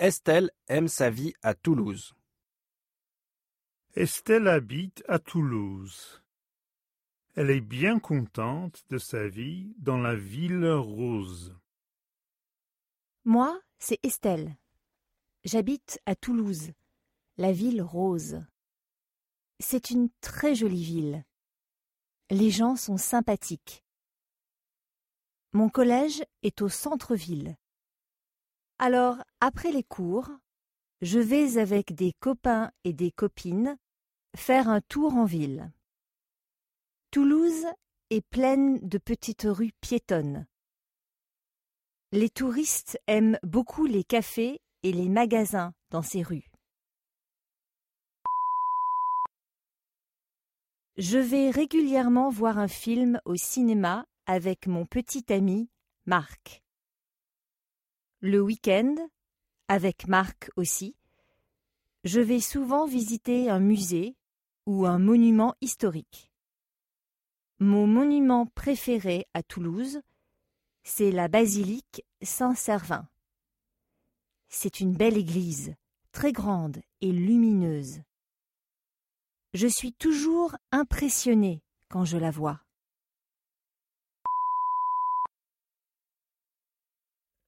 Estelle aime sa vie à Toulouse. Estelle habite à Toulouse. Elle est bien contente de sa vie dans la ville rose. Moi, c'est Estelle. J'habite à Toulouse, la ville rose. C'est une très jolie ville. Les gens sont sympathiques. Mon collège est au centre-ville. Alors, après les cours, je vais avec des copains et des copines faire un tour en ville. Toulouse est pleine de petites rues piétonnes. Les touristes aiment beaucoup les cafés et les magasins dans ces rues. Je vais régulièrement voir un film au cinéma avec mon petit ami Marc. Le week-end, avec Marc aussi, je vais souvent visiter un musée ou un monument historique. Mon monument préféré à Toulouse, c'est la basilique Saint-Servin. C'est une belle église, très grande et lumineuse. Je suis toujours impressionnée quand je la vois.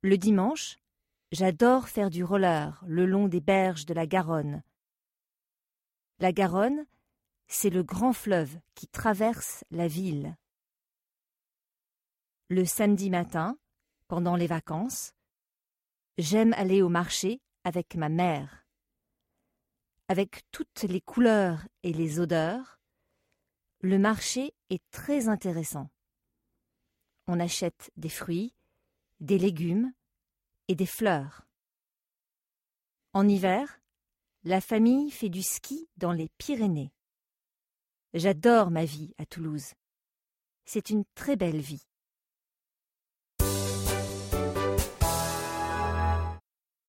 Le dimanche, j'adore faire du roller le long des berges de la Garonne. La Garonne, c'est le grand fleuve qui traverse la ville. Le samedi matin, pendant les vacances, j'aime aller au marché avec ma mère. Avec toutes les couleurs et les odeurs, le marché est très intéressant. On achète des fruits, des légumes et des fleurs. En hiver, la famille fait du ski dans les Pyrénées. J'adore ma vie à Toulouse. C'est une très belle vie.